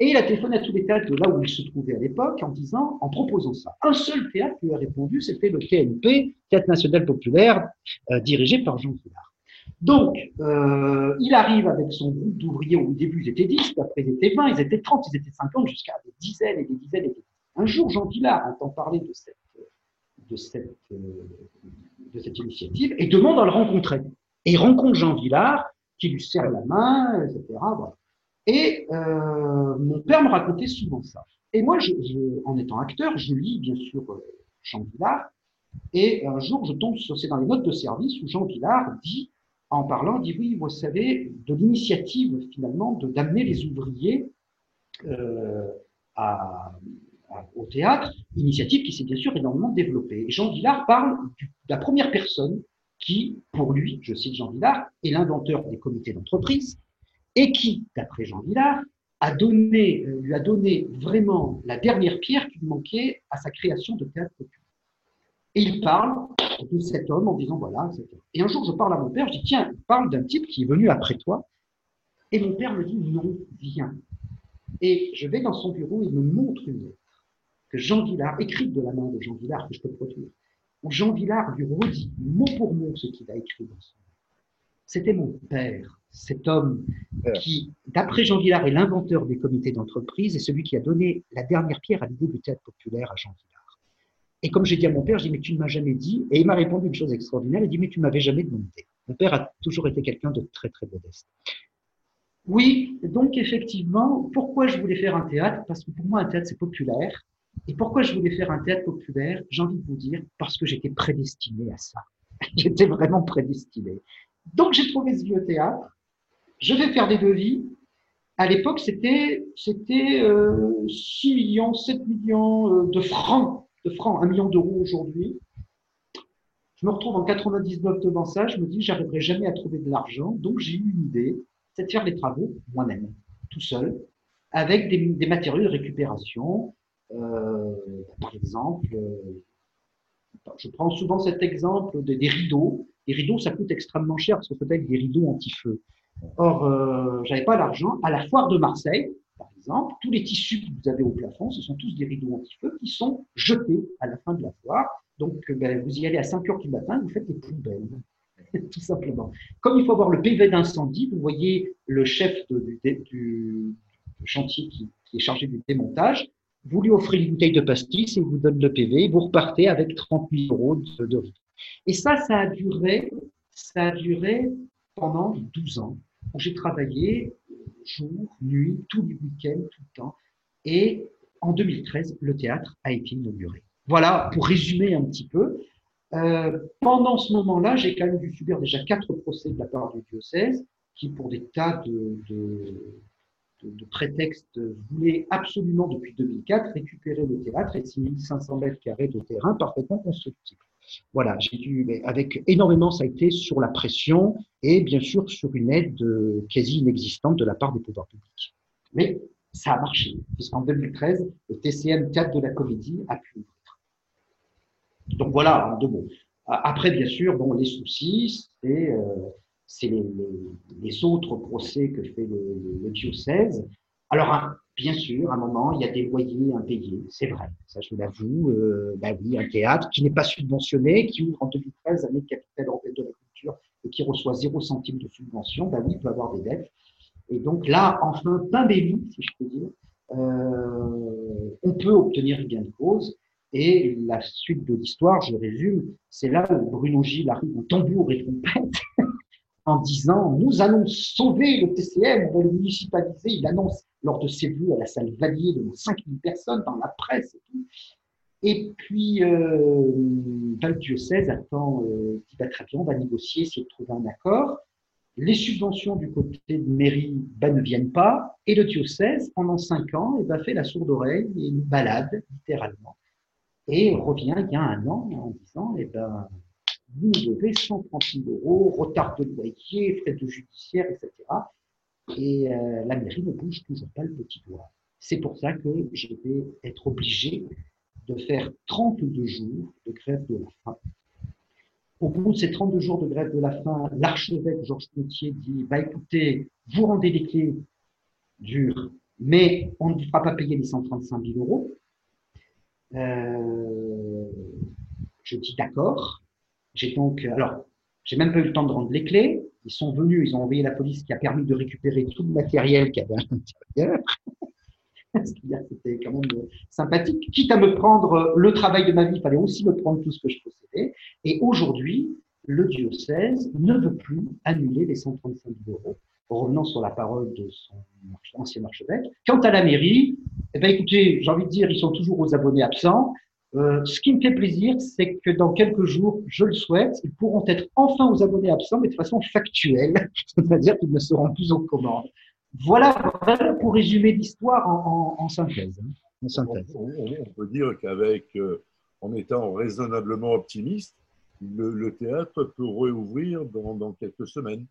Et il a téléphoné à tous les théâtres de là où il se trouvait à l'époque en disant, en proposant ça. Un seul théâtre lui a répondu, c'était le TNP, Théâtre National Populaire, euh, dirigé par Jean Villard. Donc, euh, il arrive avec son groupe d'ouvriers au début ils étaient 10, puis après ils étaient 20, ils étaient 30, ils étaient 50, jusqu'à des dizaines et des dizaines et des dizaines. Un jour, Jean Villard entend parler de cette, de cette, euh, de cette initiative et demande à le rencontrer. Et il rencontre Jean Villard, qui lui serre la main, etc. Et euh, mon père me racontait souvent ça. Et moi, en étant acteur, je lis bien sûr euh, Jean Villard. Et un jour, je tombe sur, c'est dans les notes de service où Jean Villard dit, en parlant, dit oui, vous savez, de l'initiative finalement de d'amener les ouvriers à, au théâtre, initiative qui s'est bien sûr énormément développée. Jean Villard parle de la première personne qui, pour lui, je cite Jean Villard, est l'inventeur des comités d'entreprise, et qui, d'après Jean Villard, a donné, euh, lui a donné vraiment la dernière pierre qui manquait à sa création de théâtre populaire. Et il parle de cet homme en disant voilà, etc. Et un jour, je parle à mon père, je dis tiens, parle d'un type qui est venu après toi. Et mon père me dit non, viens. Et je vais dans son bureau, il me montre une lettre que Jean Villard, écrite de la main de Jean Villard, que je peux produire, où Jean Villard lui redit mot pour mot ce qu'il a écrit dans son lettre. C'était mon père cet homme qui, d'après Jean Villard, est l'inventeur des comités d'entreprise et celui qui a donné la dernière pierre à l'idée du théâtre populaire à Jean Villard. Et comme j'ai dit à mon père, je dis, mais tu ne m'as jamais dit, et il m'a répondu une chose extraordinaire, il dit, mais tu m'avais jamais demandé. Mon père a toujours été quelqu'un de très, très modeste. Oui, donc effectivement, pourquoi je voulais faire un théâtre? Parce que pour moi, un théâtre, c'est populaire. Et pourquoi je voulais faire un théâtre populaire J'ai envie de vous dire, parce que j'étais prédestiné à ça. j'étais vraiment prédestiné. Donc j'ai trouvé ce vieux théâtre je vais faire des devis. À l'époque, c'était c'était 6 euh, millions, 7 millions euh, de francs, de francs, 1 million d'euros aujourd'hui. Je me retrouve en 99 devant ça, je me dis j'arriverai jamais à trouver de l'argent, donc j'ai eu une idée, c'est de faire les travaux moi-même, tout seul, avec des, matériaux de récupération, par exemple je prends souvent cet exemple des, rideaux. Les rideaux, ça coûte extrêmement cher parce que ça être des rideaux anti-feu. Or, euh, j'avais pas l'argent. À la foire de Marseille, par exemple, tous les tissus que vous avez au plafond, ce sont tous des rideaux anti-feu qui sont jetés à la fin de la foire. Donc, euh, ben, vous y allez à 5 heures du matin, vous faites des poubelles, tout simplement. Comme il faut avoir le PV d'incendie, vous voyez le chef du, chantier qui, est chargé du démontage, vous lui offrez une bouteille de pastis il vous donne le PV, vous repartez avec 30 000 euros de, de. Et ça, ça a duré, ça a duré pendant 12 ans, j'ai travaillé jour, nuit, tous les week-ends, tout le temps. Et en 2013, le théâtre a été inauguré. Voilà, pour résumer un petit peu. Euh, pendant ce moment-là, j'ai quand même dû subir déjà quatre procès de la part du diocèse, qui, pour des tas de, de, prétextes, voulaient absolument, depuis 2004, récupérer le théâtre et 6500 mètres carrés de terrain parfaitement constructible. Voilà, j'ai dû, avec énormément, ça a été sur la pression et bien sûr sur une aide euh, quasi inexistante de la part des pouvoirs publics. Mais ça a marché, puisqu'en 2013, le TCM 4 de la Comédie a pu ouvrir. Donc voilà, en deux mots. Après, bien sûr, bon, les soucis, c'est euh, les, les, les, autres procès que fait le, le diocèse. Alors, Bien sûr, à un moment, il y a des loyers impayés, c'est vrai, ça je l'avoue. Euh, bah oui, un théâtre qui n'est pas subventionné, qui ouvre en 2013 année de capitale européenne de la culture et qui reçoit 0 centime de subvention, bah oui, il peut avoir des dettes. Et donc là, enfin, pain béni, si je peux dire, euh, on peut obtenir gain de cause. Et la suite de l'histoire, je résume, c'est là où Bruno Gilles arrive en tambour et trompette en disant nous allons sauver le TCM, on va le municipaliser. Il annonce lors de ses vues à la salle Valier de 5000 personnes dans la presse et tout. Et puis, euh, ben, le diocèse attend, euh, dit bah, très bien, on va négocier, essayer de trouver un accord. Les subventions du côté de mairie ben, ne viennent pas. Et le diocèse, pendant cinq ans, eh ben, fait la sourde oreille et une balade, littéralement. Et revient il y a un an en disant, eh ben, vous devez 130 000 euros, retard de loyer, frais de judiciaire, etc. Et euh, la mairie ne bouge toujours pas le petit doigt. C'est pour ça que je vais être obligé de faire 32 jours de grève de la faim. Au bout de ces 32 jours de grève de la faim, l'archevêque Georges Potier dit bah écoutez, vous rendez les clés dures, mais on ne vous fera pas payer les 135 000 euros. Euh, je dis d'accord. J'ai donc, alors, j'ai même pas eu le temps de rendre les clés. Ils sont venus, ils ont envoyé la police qui a permis de récupérer tout le matériel qu'il y avait à l'intérieur. C'était quand même sympathique. Quitte à me prendre le travail de ma vie, il fallait aussi me prendre tout ce que je possédais. Et aujourd'hui, le diocèse ne veut plus annuler les 135 000 euros, revenant sur la parole de son ancien archevêque. Quant à la mairie, eh ben, écoutez, j'ai envie de dire, ils sont toujours aux abonnés absents. Euh, ce qui me fait plaisir, c'est que dans quelques jours, je le souhaite, ils pourront être enfin aux abonnés absents, mais de façon factuelle, c'est-à-dire qu'ils ne seront plus aux commandes. Voilà, pour résumer l'histoire en, en, en, synthèse. Hein, synthèse. On, peut dire qu'avec, euh, en étant raisonnablement optimiste, le, théâtre peut réouvrir dans, dans quelques semaines.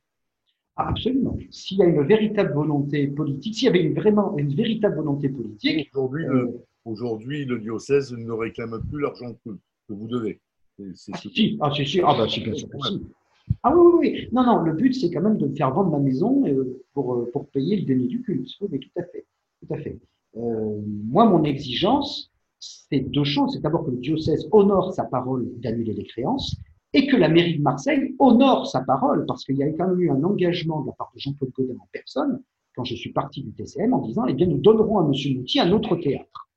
Absolument. S'il y a une véritable volonté politique, s'il y avait une, vraiment une véritable volonté politique. Aujourd'hui, euh, Aujourd'hui, le diocèse ne réclame plus l'argent que, que, vous devez. C'est, ah, si, ah, si, si, ah, bah, si, bien sûr. Si. Ah oui, oui, oui. Non, non, le but, c'est quand même de me faire vendre ma maison euh, pour, euh, pour payer le déni du culte. Oui, tout à fait. Tout à fait. Euh, moi, mon exigence, c'est deux choses. C'est d'abord que le diocèse honore sa parole d'annuler les créances et que la mairie de Marseille honore sa parole, parce qu'il y a quand même eu un engagement de la part de Jean-Claude Godin en personne, quand je suis parti du TCM, en disant, eh bien, nous donnerons à M. Mouti un autre théâtre.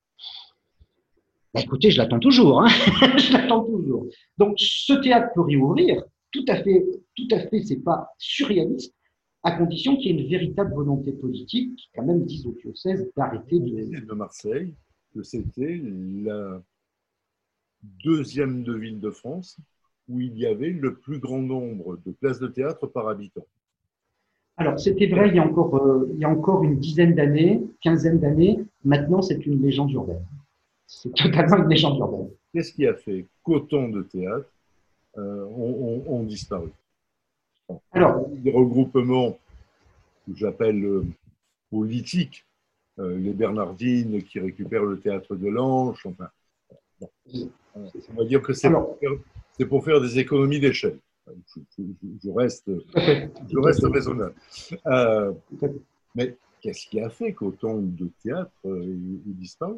Bah, écoutez, je l'attends toujours. Hein je l'attends toujours. Donc, ce théâtre peut réouvrir. Tout à fait, tout à fait, c'est pas surréaliste, à condition qu'il y ait une véritable volonté politique qui, quand même, dise au diocèse d'arrêter de. de Marseille que c'était la deuxième de ville de France où il y avait le plus grand nombre de places de théâtre par habitant. Alors, c'était vrai il y, a encore, euh, il y a encore une dizaine d'années, quinzaine d'années. Maintenant, c'est une légende urbaine. C'est totalement une légende urbaine. Qu'est-ce qui a fait qu'autant de théâtres euh, ont, ont, ont, disparu? Alors, des regroupements que j'appelle euh, politiques, les Bernardines qui récupèrent le théâtre de l'Anche, enfin. Bon. On va dire que c'est pour, faire des économies d'échelle. Je, reste, je reste raisonnable. Euh, mais qu'est-ce qui a fait qu'autant de théâtres euh, disparu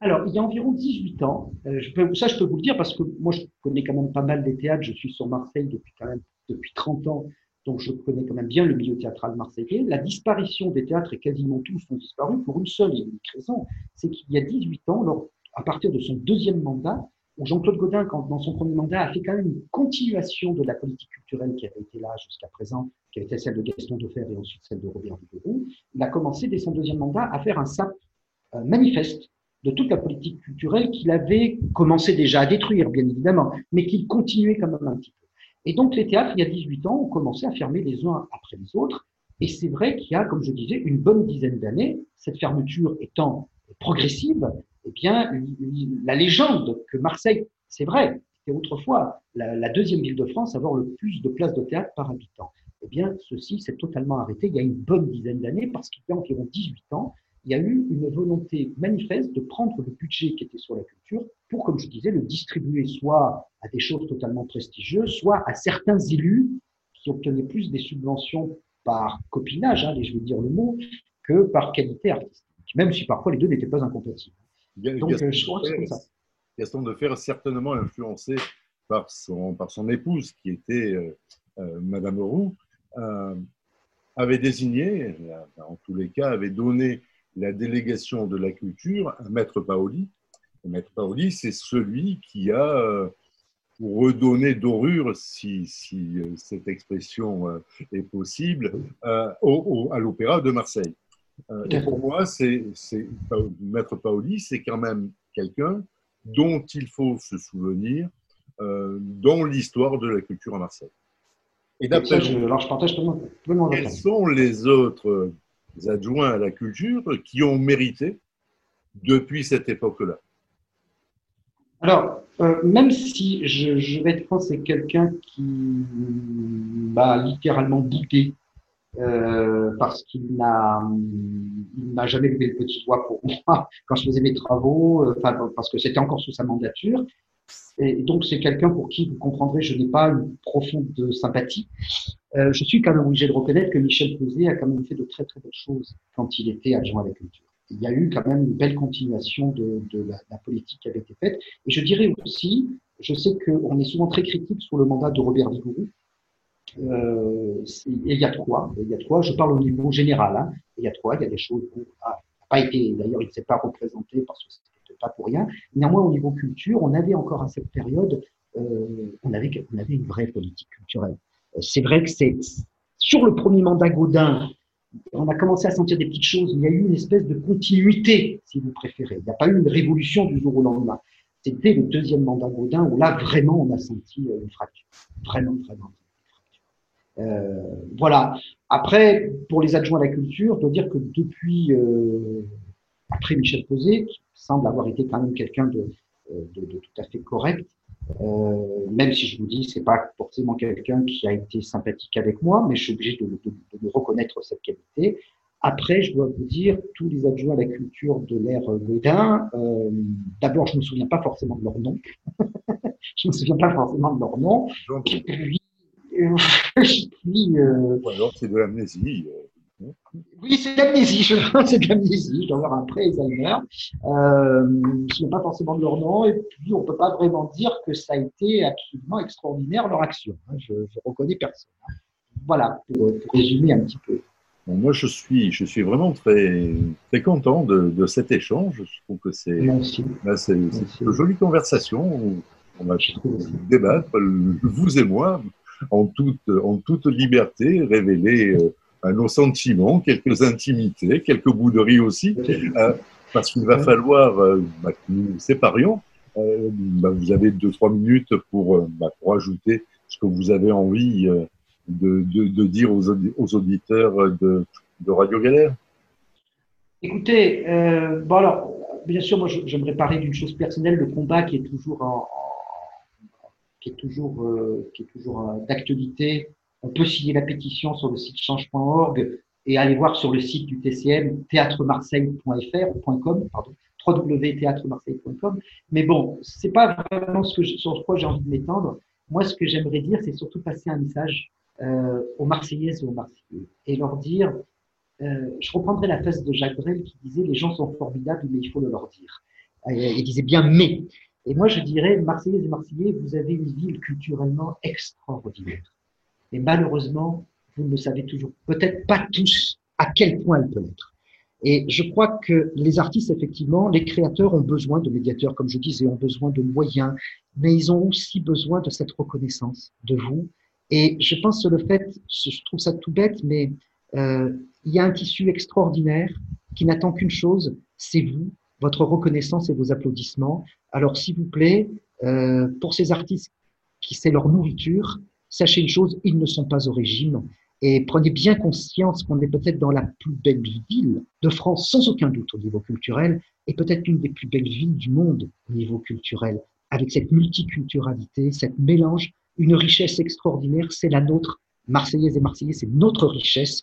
alors, il y a environ 18 ans, euh, je peux, ça je peux vous le dire parce que moi je connais quand même pas mal des théâtres, je suis sur Marseille depuis quand même depuis 30 ans, donc je connais quand même bien le milieu théâtral marseillais. La disparition des théâtres, et quasiment tous ont disparu pour une seule et unique raison, c'est qu'il y a 18 ans, lors, à partir de son deuxième mandat, Jean-Claude Godin, quand, dans son premier mandat, a fait quand même une continuation de la politique culturelle qui avait été là jusqu'à présent, qui avait été celle de Gaston Defer et ensuite celle de Robert Duguerou, il a commencé dès son deuxième mandat à faire un SAP manifeste de toute la politique culturelle qu'il avait commencé déjà à détruire, bien évidemment, mais qu'il continuait quand même un petit peu. Et donc les théâtres, il y a 18 ans, ont commencé à fermer les uns après les autres. Et c'est vrai qu'il y a, comme je disais, une bonne dizaine d'années, cette fermeture étant progressive, eh bien, la légende que Marseille, c'est vrai, c'était autrefois la, deuxième ville de France à avoir le plus de places de théâtre par habitant. Eh bien, ceci s'est totalement arrêté il y a une bonne dizaine d'années parce qu'il y a environ 18 ans, il y a eu une volonté manifeste de prendre le budget qui était sur la culture pour, comme je disais, le distribuer soit à des choses totalement prestigieuses, soit à certains élus qui obtenaient plus des subventions par copinage, hein, je vais dire le mot, que par qualité artistique, même si parfois les deux n'étaient pas incompatibles. Donc, Gaston, euh, je crois que c'est ça. Gaston de Fer, certainement influencé par son, par son épouse, qui était euh, euh, Madame Roux, avait désigné, en tous les cas, avait donné la délégation de la culture à Maître Paoli. Maître Paoli, c'est celui qui a, pour redonner dorure, si, si cette expression est possible, au, à l'Opéra de Marseille. Et pour moi, c'est, Maître Paoli, c'est quand même quelqu'un dont il faut se souvenir dans l'histoire de la culture à Marseille. Et d'après alors je partage Quels sont les autres adjoints à la culture qui ont mérité depuis cette époque-là? Alors, euh, même si je, vais être franc, c'est quelqu'un qui m'a littéralement bouté euh, parce qu'il n'a jamais levé le petit doigt pour moi quand je faisais mes travaux, euh, parce que c'était encore sous sa mandature. Et donc, c'est quelqu'un pour qui, vous comprendrez, je n'ai pas une profonde sympathie. Euh, je suis quand même obligé de reconnaître que Michel Posé a quand même fait de très très belles choses quand il était adjoint à la culture. Il y a eu quand même une belle continuation de, de la, politique qui avait été faite. Et je dirais aussi, je sais qu'on est souvent très critique sur le mandat de Robert Vigourou. Euh, il y a trois. Il y a trois. Je parle au niveau général. Hein. Il y a trois. Il y a des choses où ah, pas été. D'ailleurs, il ne s'est pas représenté parce que c'était pas pour rien. Néanmoins, au niveau culture, on avait encore à cette période, euh, on avait on avait une vraie politique culturelle c'est vrai que c'est sur le premier mandat Gaudin, on a commencé à sentir des petites choses. Il y a eu une espèce de continuité, si vous préférez. Il n'y a pas eu une révolution du jour au lendemain. C'était le deuxième mandat Gaudin où là, vraiment, on a senti euh, une fracture. Vraiment, vraiment. Euh, voilà. Après, pour les adjoints à la culture, je dois dire que depuis, euh, après Michel Posé, qui semble avoir été quand même quelqu'un de, de, de, tout à fait correct, euh, même si je vous dis, c'est pas forcément quelqu'un qui a été sympathique avec moi, mais je suis obligé de, de, de, reconnaître cette qualité. Après, je dois vous dire, tous les adjoints à la culture de l'ère Gaudin, euh, d'abord, je me souviens pas forcément de leur nom. je me souviens pas forcément de leur nom. Puis, euh, Ou alors c'est de l'amnésie. Euh. Oui, c'est l'amnésie, je c'est de l'amnésie, je dois avoir un pré-Alzheimer. Euh, je n'ai pas forcément de leur nom, et puis on ne peut pas vraiment dire que ça a été absolument extraordinaire leur action. Hein. Je, je reconnais personne. Hein. Voilà, pour, résumer un petit peu. moi, je suis, je suis vraiment très, très content de, de cet échange. Je trouve que c'est une jolie conversation on va débattre, vous et moi, en toute, en toute liberté, révéler. Euh, nos sentiments, quelques intimités, quelques bouderies aussi, euh, parce qu'il va falloir euh, bah, que nous nous séparions. Bah, vous avez deux, trois minutes pour, bah, pour ajouter ce que vous avez envie de, de, dire aux, aux auditeurs de, de, Radio Galère. Écoutez, bon alors, bien sûr, moi j'aimerais parler d'une chose personnelle, le combat qui est toujours en, qui est toujours, qui est toujours d'actualité on peut signer la pétition sur le site change.org et aller voir sur le site du TCM théâtremarseille.fr pardon, www.théâtremarseille.com. Mais bon, c'est pas vraiment ce sur quoi j'ai envie de m'étendre. Moi, ce que j'aimerais dire, c'est surtout passer un message euh, aux Marseillaises et aux Marseillais et leur dire, euh, je reprendrai la thèse de Jacques Brel qui disait les gens sont formidables, mais il faut le leur dire. Il disait bien mais. Et moi, je dirais, Marseillaises et Marseillais, vous avez une ville culturellement extraordinaire. Et malheureusement, vous ne le savez toujours peut-être pas tous à quel point elle peut l'être. Et je crois que les artistes, effectivement, les créateurs ont besoin de médiateurs, comme je disais, ont besoin de moyens, mais ils ont aussi besoin de cette reconnaissance de vous. Et je pense que le fait, je trouve ça tout bête, mais euh, il y a un tissu extraordinaire qui n'attend qu'une chose, c'est vous, votre reconnaissance et vos applaudissements. Alors, s'il vous plaît, euh, pour ces artistes qui c'est leur nourriture, sachez une chose, ils ne sont pas au régime. Et prenez bien conscience qu'on est peut-être dans la plus belle ville de France, sans aucun doute au niveau culturel, et peut-être une des plus belles villes du monde au niveau culturel, avec cette multiculturalité, cette mélange, une richesse extraordinaire, c'est la nôtre, Marseillaises et Marseillais, c'est notre richesse,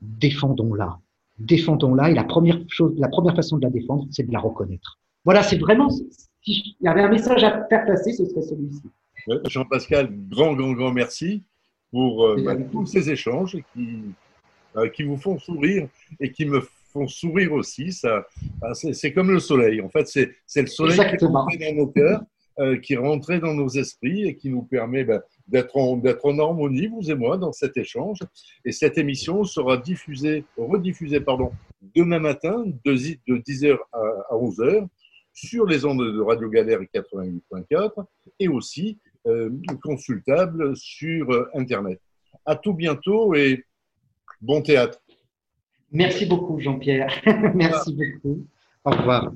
défendons-la. Défendons-la, et la première chose, la première façon de la défendre, c'est de la reconnaître. Voilà, c'est vraiment, s'il y avait un message à faire passer, ce serait celui-ci. Jean-Pascal, grand, grand, grand merci pour euh, bah, tous ces échanges qui, euh, qui vous font sourire et qui me font sourire aussi. Ça, ah, c'est comme le soleil. En fait, c'est le soleil qui est rentré dans nos cœurs, euh, qui est rentré dans nos esprits et qui nous permet bah, d'être en, en, harmonie, vous et moi, dans cet échange. Et cette émission sera diffusée, rediffusée pardon, demain matin de, de 10h à, 11h sur les ondes de Radio Galère 88.4 et aussi euh, consultable sur euh, Internet. À tout bientôt et bon théâtre. Merci beaucoup, Jean-Pierre. Merci beaucoup. Au revoir.